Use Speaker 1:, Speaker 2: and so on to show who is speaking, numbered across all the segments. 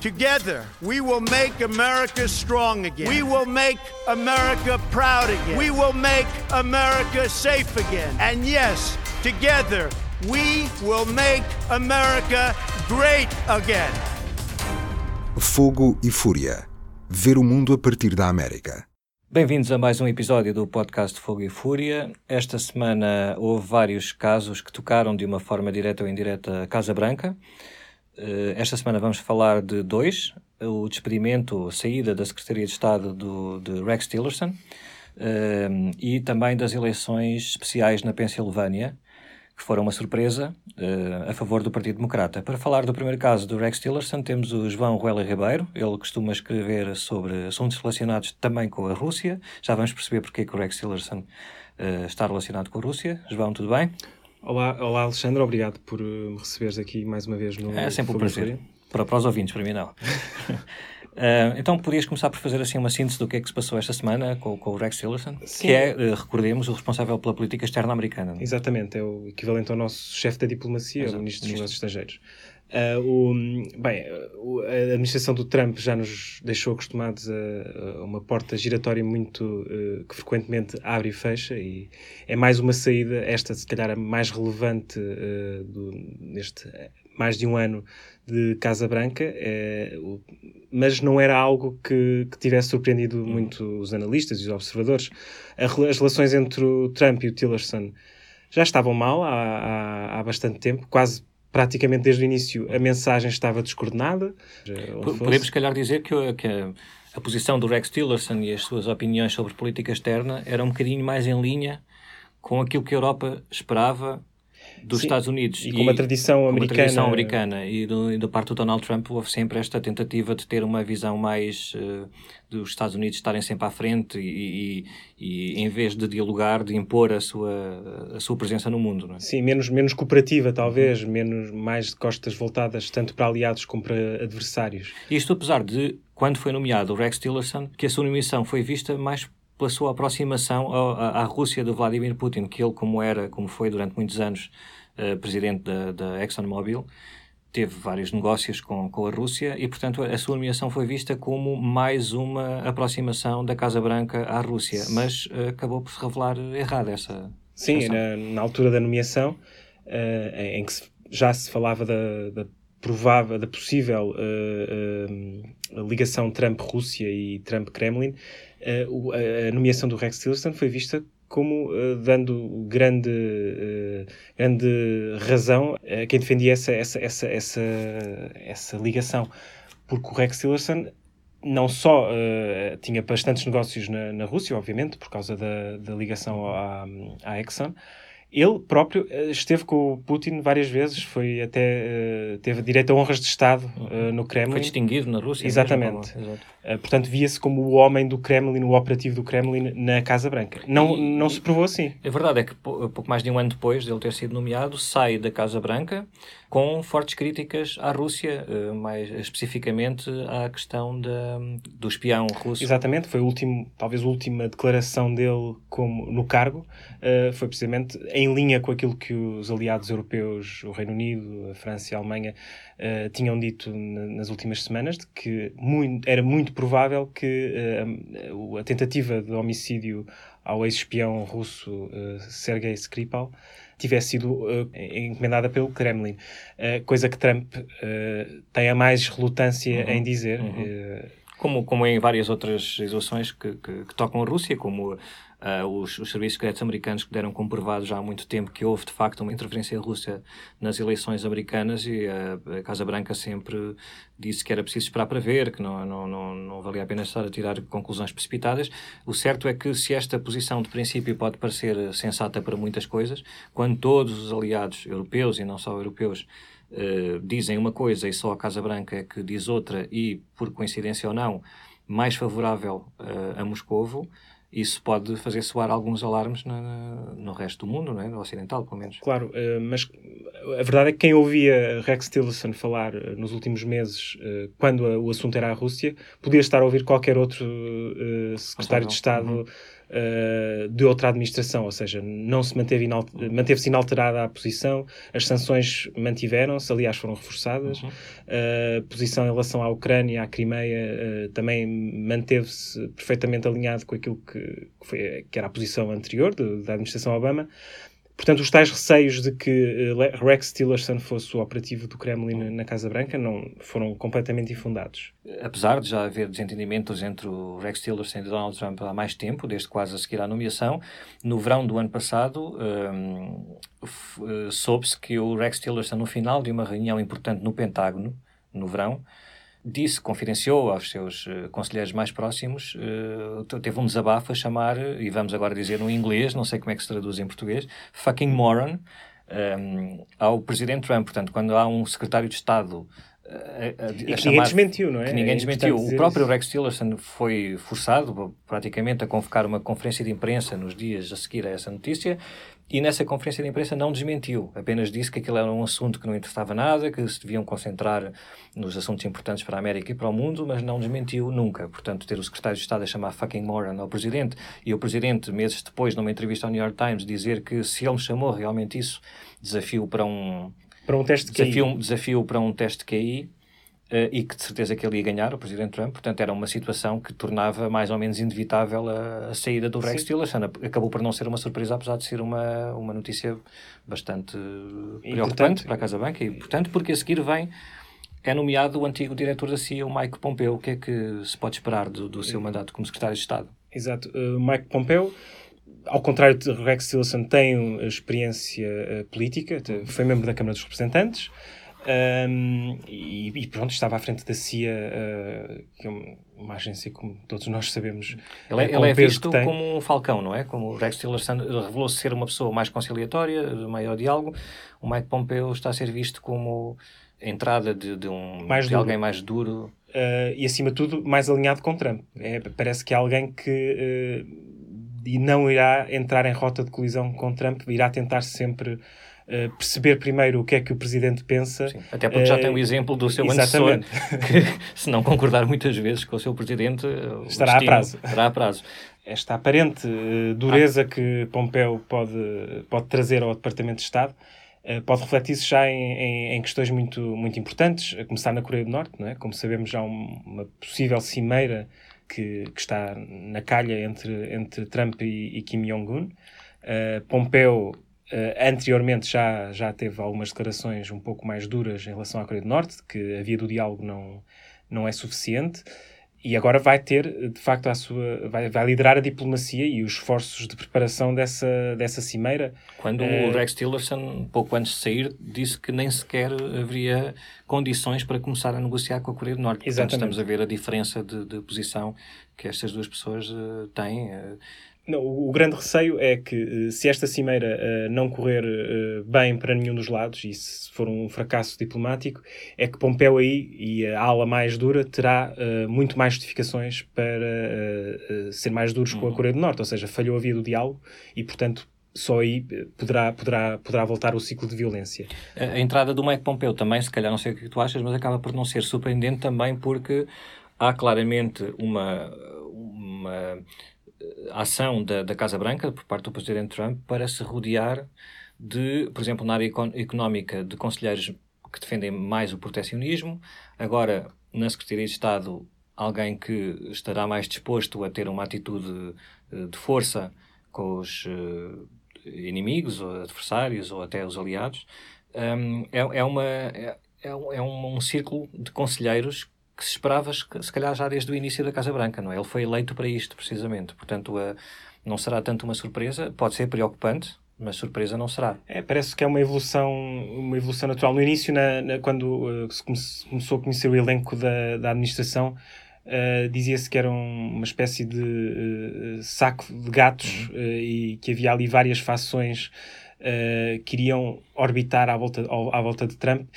Speaker 1: Together, we will make America strong again. We will make America proud again. We will make America safe again. And yes, together, we will make America great again.
Speaker 2: Fogo e Fúria. Ver o mundo a partir da América.
Speaker 3: Bem-vindos a mais um episódio do podcast Fogo e Fúria. Esta semana houve vários casos que tocaram de uma forma direta ou indireta a Casa Branca. Eh, esta semana vamos falar de dois: o despedimento, a saída da Secretaria de Estado do, de Rex Tillerson uh, e também das eleições especiais na Pensilvânia, que foram uma surpresa uh, a favor do Partido Democrata. Para falar do primeiro caso do Rex Tillerson, temos o João Ruela Ribeiro. Ele costuma escrever sobre assuntos relacionados também com a Rússia. Já vamos perceber porque é que o Rex Tillerson está relacionado com a Rússia. João, tudo bem?
Speaker 4: Olá, olá Alexandre, obrigado por me receberes aqui mais uma vez no
Speaker 3: É sempre um prazer. Para, para os ouvintes, para mim não. Uh, então, podias começar por fazer assim uma síntese do que é que se passou esta semana com, com o Rex Tillerson, Sim. que é, uh, recordemos, o responsável pela política externa americana.
Speaker 4: Exatamente, é o equivalente ao nosso chefe da diplomacia, Exato, o ministro dos Negócios Estrangeiros. Uh, o, bem, a administração do Trump já nos deixou acostumados a, a uma porta giratória muito uh, que frequentemente abre e fecha e é mais uma saída, esta se calhar a mais relevante uh, do, neste mais de um ano de Casa Branca, o, mas não era algo que, que tivesse surpreendido uhum. muito os analistas e os observadores. A, as relações entre o Trump e o Tillerson já estavam mal há, há, há bastante tempo, quase praticamente desde o início a mensagem estava descoordenada.
Speaker 3: Podemos, se calhar, dizer que, que a, a, posição do Rex Tillerson e as suas opiniões sobre política externa era um bocadinho mais em linha com aquilo que a Europa esperava dos Sim, Estados Unidos.
Speaker 4: E com uma tradição americana. Uma tradição
Speaker 3: americana. E, do, e da parte do Donald Trump houve sempre esta tentativa de ter uma visão mais uh, dos Estados Unidos estarem sempre à frente e, e, e, em vez de dialogar, de impor a sua, a sua presença no mundo. Não é?
Speaker 4: Sim, menos, menos cooperativa talvez, uhum. menos, mais de costas voltadas tanto para aliados como para adversários.
Speaker 3: Isto apesar de, quando foi nomeado o Rex Tillerson, que a sua nomeação foi vista mais pela sua aproximação à, à, Rússia do Vladimir Putin, que ele, como era, como foi durante muitos anos uh, presidente da, da ExxonMobil, teve vários negócios com, com a Rússia e, portanto, a sua nomeação foi vista como mais uma aproximação da Casa Branca à Rússia, mas uh, acabou por se revelar errada essa.
Speaker 4: Sim, na, na, altura da nomeação, uh, em que se, já se falava da, da provável, da possível uh, uh, ligação Trump-Rússia e Trump-Kremlin, uh, a nomeação do Rex Tillerson foi vista como dando grande, grande razão a quem defendia essa, essa, essa, essa, essa ligação. Porque o Rex Tillerson não só tinha bastantes negócios na, na Rússia, obviamente, por causa da, da ligação à, à Exxon, ele próprio uh, esteve com o Putin várias vezes, foi até uh, teve direito a honras de Estado uh, no Kremlin.
Speaker 3: Foi distinguido na Rússia.
Speaker 4: Exatamente. Mesmo, portanto, via-se como o homem do Kremlin, o operativo do Kremlin na Casa Branca. Não, e, não se provou assim.
Speaker 3: A verdade é que pouco mais de um ano depois de ele ter sido nomeado, sai da Casa Branca com fortes críticas à Rússia, mais especificamente à questão da, do espião russo.
Speaker 4: Exatamente, foi o último, talvez a última declaração dele como, no cargo, foi precisamente em linha com aquilo que os aliados europeus, o Reino Unido, a França e a Alemanha, uh, tinham dito nas últimas semanas, de que muito, era muito provável que uh, a tentativa de homicídio ao ex-espião russo uh, Sergei Skripal tivesse sido encomendada pelo Kremlin, coisa que Trump tem a mais relutância uhum. em dizer. Uhum.
Speaker 3: Como, como em várias outras situações que, que, que tocam a Rússia, como Uh, os, os, serviços secretos americanos que deram comprovado já há muito tempo que houve de facto uma interferência russa nas eleições americanas e uh, a Casa Branca sempre disse que era preciso esperar para ver, que não, não, não, não valia a pena estar a tirar conclusões precipitadas. O certo é que se esta posição de princípio pode parecer sensata para muitas coisas, quando todos os aliados europeus e não só europeus uh, dizem uma coisa e só a Casa Branca é que diz outra e, por coincidência ou não, mais favorável a Moscovo, isso pode fazer soar alguns alarmes na, no resto do mundo, não é? no ocidental, pelo menos.
Speaker 4: Claro, uh, mas a verdade é que quem ouvia Rex Tillerson falar uh, nos últimos meses, uh, quando o assunto era a Rússia, podia estar a ouvir qualquer outro secretário de Estado uhum. Uh, de outra administração, ou seja, não se manteve manteve-se inalterada a posição, as sanções mantiveram-se, aliás foram reforçadas, uhum. uh, a posição em relação à Ucrânia, à Crimeia, uh, também manteve-se perfeitamente alinhado com aquilo que, que, foi, que era a posição anterior de, da administração Obama. Portanto, os tais receios de que uh, Rex Tillerson fosse o operativo do Kremlin na Casa Branca não foram completamente infundados.
Speaker 3: Apesar de já haver desentendimentos entre o Rex Tillerson e Donald Trump há mais tempo, desde quase a seguir à nomeação, no verão do ano passado um, uh, soube-se que o Rex Tillerson, no final de uma reunião importante no Pentágono, no verão, disse, confidenciou aos seus uh, conselheiros mais próximos, uh, teve um desabafo a chamar, e vamos agora dizer no inglês, não sei como é que se traduz em português, fucking moron, um, ao Presidente Trump. Portanto, quando há um secretário de Estado
Speaker 4: eh, a, a, a e que ninguém desmentiu, não é?
Speaker 3: Que ninguém é desmentiu. O próprio Rex Tillerson foi forçado, praticamente, a convocar uma conferência de imprensa nos dias a seguir a essa notícia e nessa conferência de imprensa não desmentiu, apenas disse que aquilo era um assunto que não interessava nada, que se deviam concentrar nos assuntos importantes para a América e para o mundo, mas não desmentiu nunca. Portanto, ter o secretário de Estado a chamar fucking moron ao presidente e o presidente, meses depois, numa entrevista ao New York Times, dizer que se ele me chamou realmente isso, desafio para um.
Speaker 4: Para um teste de
Speaker 3: desafio, desafio para um teste de QI, e que de certeza que ele ia ganhar, o Presidente Trump. Portanto, era uma situação que tornava mais ou menos inevitável a, a saída do Rex Tillerson. Acabou por não ser uma surpresa, apesar de ser uma, uma notícia bastante preocupante para a Casa Branca. E, portanto, porque a seguir vem é nomeado o antigo diretor da CIA, o Mike Pompeo. O que é que se pode esperar do, do seu mandato como secretário de Estado?
Speaker 4: Exato. Uh, Mike Pompeo, ao contrário de Rex Tillerson, tem experiência política, foi membro da Câmara dos Representantes, um, e, e, pronto, estava à frente da CIA, uh, que é uma agência, como todos nós sabemos.
Speaker 3: Ele é, ele é visto como um falcão, não é? Como o Rex Tillerson revelou-se ser uma pessoa mais conciliatória, de maior diálogo. O Mike Pompeo está a ser visto como a entrada de, de um, mais de alguém mais duro.
Speaker 4: Uh, e acima de tudo, mais alinhado com Trump. É, parece que é alguém que uh, não irá entrar em rota de colisão com Trump, irá tentar sempre Uh, perceber primeiro o que é que o Presidente pensa. Sim,
Speaker 3: até porque uh, já tem o exemplo do seu antecessor, que se não concordar muitas vezes com o seu Presidente,
Speaker 4: estará a prazo.
Speaker 3: Estará a prazo.
Speaker 4: Esta aparente uh, dureza ah. que Pompeu pode, pode trazer ao Departamento de Estado pode refletir-se já em, em, em, questões muito, muito importantes, a começar na Coreia do Norte, não é? Como sabemos, já um, uma possível cimeira que, que, está na calha entre, entre Trump e, e Kim Jong-un. Pompeu Uh, anteriormente já, já teve algumas declarações um pouco mais duras em relação à Coreia do Norte, que a via do diálogo não, não é suficiente, e agora vai ter, de facto, a sua, vai, vai liderar a diplomacia e os esforços de preparação dessa, dessa cimeira.
Speaker 3: Quando uh, o Rex Tillerson, pouco antes de sair, disse que nem sequer haveria condições para começar a negociar com a Coreia do Norte. Portanto, Exatamente. estamos a ver a diferença de, de posição que estas duas pessoas uh, têm. Uh,
Speaker 4: não, o grande receio é que eh, se esta cimeira uh, não correr uh, bem para nenhum dos lados e se for um fracasso diplomático, é que Pompeu aí e a ala mais dura terá uh, muito mais justificações para ser mais duros uhum. com a uhum. Coreia do Norte, ou seja, falhou a via do diálogo e, portanto, só aí poderá, poderá, poderá voltar o ciclo de violência.
Speaker 3: A, a entrada do Mike Pompeu também, se calhar não sei o que tu achas, mas acaba por não ser surpreendente também porque há claramente uma, uma ação da, da Casa Branca, por parte do Presidente Trump, para se rodear de, por exemplo, na área económica, de conselheiros que defendem mais o protecionismo. Agora, na Secretaria de Estado, alguém que estará mais disposto a ter uma atitude eh, de força com os uh, inimigos, ou adversários, ou até os aliados. Um, é, é, uma, é, é um, é um círculo de conselheiros que se esperava, se calhar, já desde o início da Casa Branca, não é? Ele foi eleito para isto, precisamente. Portanto, uh, não será tanto uma surpresa, pode ser preocupante, mas surpresa não será.
Speaker 4: É, parece que é uma evolução, uma evolução natural. No início, na, na quando uh, se come começou a conhecer o elenco da, da administração, uh, dizia-se que era um, uma espécie de uh, saco de gatos uhum. e que havia ali várias fações que iriam orbitar à volta, à volta de Trump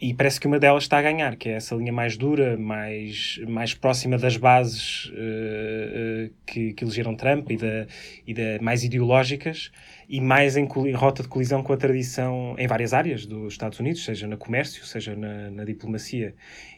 Speaker 4: e parece que uma delas está a ganhar, que é essa linha mais dura, mais, mais próxima das bases uh, uh, que, que elegeram Trump e, da, e da, mais ideológicas e mais em, em, rota de colisão com a tradição em várias áreas dos Estados Unidos, seja no comércio, seja na, na diplomacia.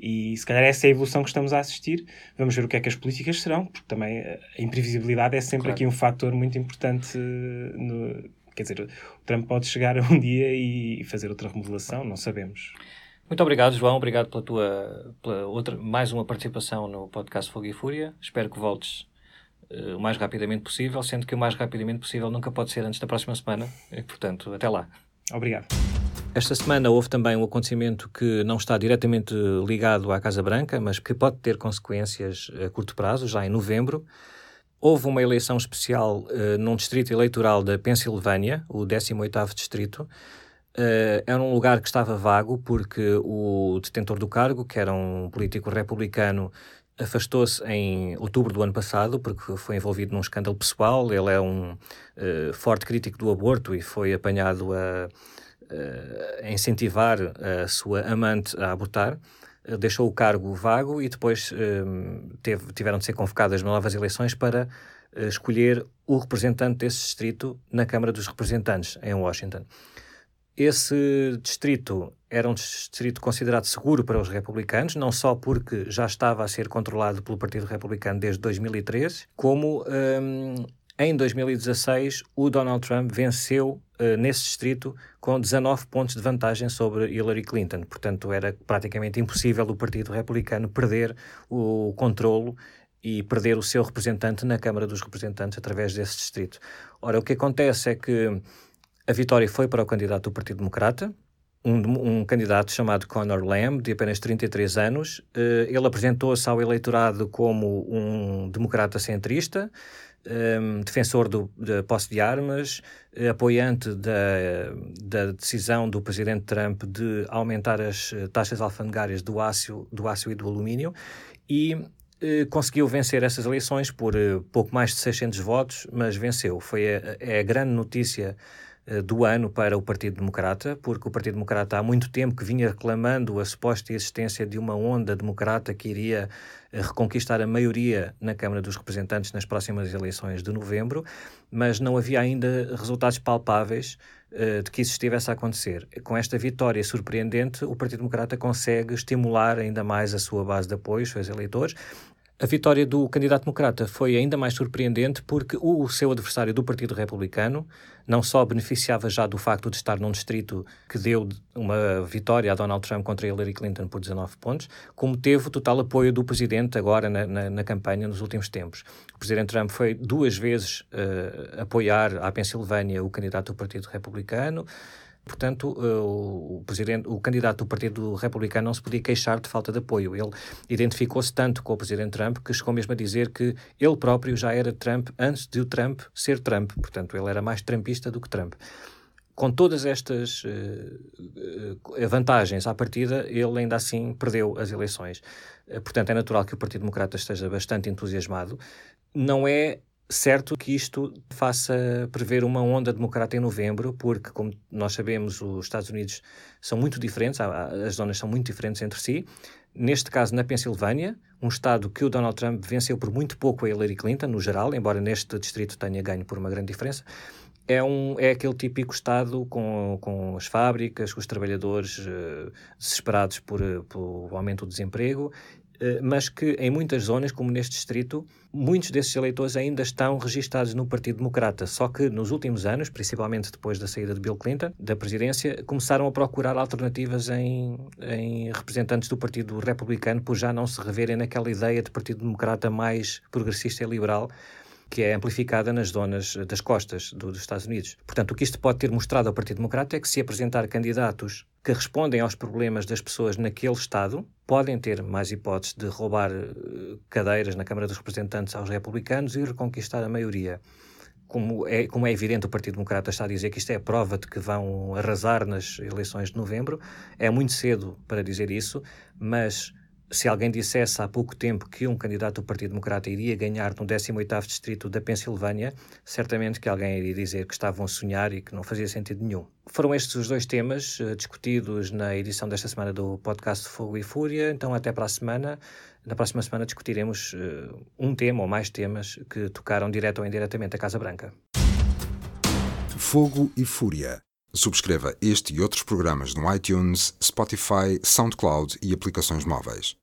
Speaker 4: E se calhar essa é a evolução que estamos a assistir. Vamos ver o que é que as políticas serão, porque também a imprevisibilidade é sempre claro. aqui um fator muito importante no, quer dizer, o Trump pode chegar um dia e fazer outra remodelação, não sabemos.
Speaker 3: Muito obrigado, João. Obrigado pela tua pela outra, mais uma participação no podcast Fogo e Fúria. Espero que voltes uh, o mais rapidamente possível, sendo que o mais rapidamente possível nunca pode ser antes da próxima semana. E, portanto, até lá.
Speaker 4: Obrigado.
Speaker 3: Esta semana houve também um acontecimento que não está diretamente ligado à Casa Branca, mas que pode ter consequências a curto prazo, já em novembro. Houve uma eleição especial uh, num distrito eleitoral da Pensilvânia, o 18º distrito, Uh, era um lugar que estava vago porque o detentor do cargo, que era um político republicano, afastou-se em outubro do ano passado porque foi envolvido num escândalo pessoal. Ele é um uh, forte crítico do aborto e foi apanhado a, a incentivar a sua amante a abortar. Uh, deixou o cargo vago e depois teve, tiveram de ser convocadas novas eleições para escolher o representante desse distrito na Câmara dos Representantes, em Washington. Esse distrito era um distrito considerado seguro para os republicanos, não só porque já estava a ser controlado pelo Partido Republicano desde 2013, como um, em 2016 o Donald Trump venceu uh, nesse distrito com 19 pontos de vantagem sobre Hillary Clinton. Portanto, era praticamente impossível o Partido Republicano perder o controlo e perder o seu representante na Câmara dos Representantes através desse distrito. Ora, o que acontece é que a vitória foi para o candidato do Partido Democrata, um, um, candidato chamado Conor Lamb, de apenas 33 anos. Uh, ele apresentou-se ao eleitorado como um democrata centrista, um, ehm, defensor do, da posse de armas, uh, apoiante da, da decisão do presidente Trump de aumentar as eh, taxas alfandegárias do aço, do aço e do alumínio e conseguiu vencer essas eleições por pouco mais de 600 votos, mas venceu. Foi a, é a grande notícia eh, do ano para o Partido Democrata, porque o Partido Democrata há muito tempo que vinha reclamando a suposta existência de uma onda democrata que iria eh, reconquistar a maioria na Câmara dos Representantes nas próximas eleições de novembro, mas não havia ainda resultados palpáveis uh, de que isso estivesse a acontecer. Com esta vitória surpreendente, o Partido Democrata consegue estimular ainda mais a sua base de apoio, os seus eleitores, a vitória do candidato democrata foi ainda mais surpreendente porque o seu adversário do Partido Republicano não só beneficiava já do facto de estar num distrito que deu uma vitória a Donald Trump contra Hillary Clinton por 19 pontos, como teve o total apoio do presidente agora na, na, na campanha nos últimos tempos. O presidente Trump foi duas vezes uh, apoiar à Pensilvânia o candidato do Partido Republicano. Portanto, eh, o, presidente, o candidato do Partido Republicano não se podia queixar de falta de apoio. Ele identificou-se tanto com o presidente Trump que chegou mesmo a dizer que ele próprio já era Trump antes de o Trump ser Trump. Portanto, ele era mais trumpista do que Trump. Com todas estas uh, vantagens à partida, ele ainda assim perdeu as eleições. Portanto, é natural que o Partido Democrata esteja bastante entusiasmado. Não é Certo que isto faça prever uma onda democrata em novembro, porque, como nós sabemos, os Estados Unidos são muito diferentes, as zonas são muito diferentes entre si. Neste caso, na Pensilvânia, um estado que o Donald Trump venceu por muito pouco a Hillary Clinton, no geral, embora neste distrito tenha ganho por uma grande diferença, é, um, é aquele típico Estado com, com as fábricas, com os trabalhadores uh, desesperados por, uh, pelo aumento do desemprego eh, mas que em muitas zonas, como neste distrito, muitos desses eleitores ainda estão registados no Partido Democrata. Só que nos últimos anos, principalmente depois da saída de Bill Clinton da presidência, começaram a procurar alternativas em, em representantes do Partido Republicano por já não se reverem naquela ideia de Partido Democrata mais progressista e liberal que é amplificada nas zonas das costas do, dos Estados Unidos. Portanto, o que isto pode ter mostrado ao Partido Democrata é que se apresentar candidatos que respondem aos problemas das pessoas naquele Estado, podem ter mais hipóteses de roubar eh, cadeiras na Câmara dos Representantes aos republicanos e reconquistar a maioria. Como é, como é evidente, o Partido Democrata está a dizer que isto é a prova de que vão arrasar nas eleições de novembro. É muito cedo para dizer isso, mas se alguém dissesse há pouco tempo que um candidato do Partido Democrata iria ganhar no 18º distrito da Pensilvânia, certamente que alguém iria dizer que estavam a sonhar e que não fazia sentido nenhum. Foram estes os dois temas uh, discutidos na edição desta semana do podcast Fogo e Fúria. Então, até para a semana. Na próxima semana discutiremos uh, um tema ou mais temas que tocaram direto ou indiretamente a Casa Branca.
Speaker 2: Fogo e Fúria. Subscreva este e outros programas no iTunes, Spotify, SoundCloud e aplicações móveis.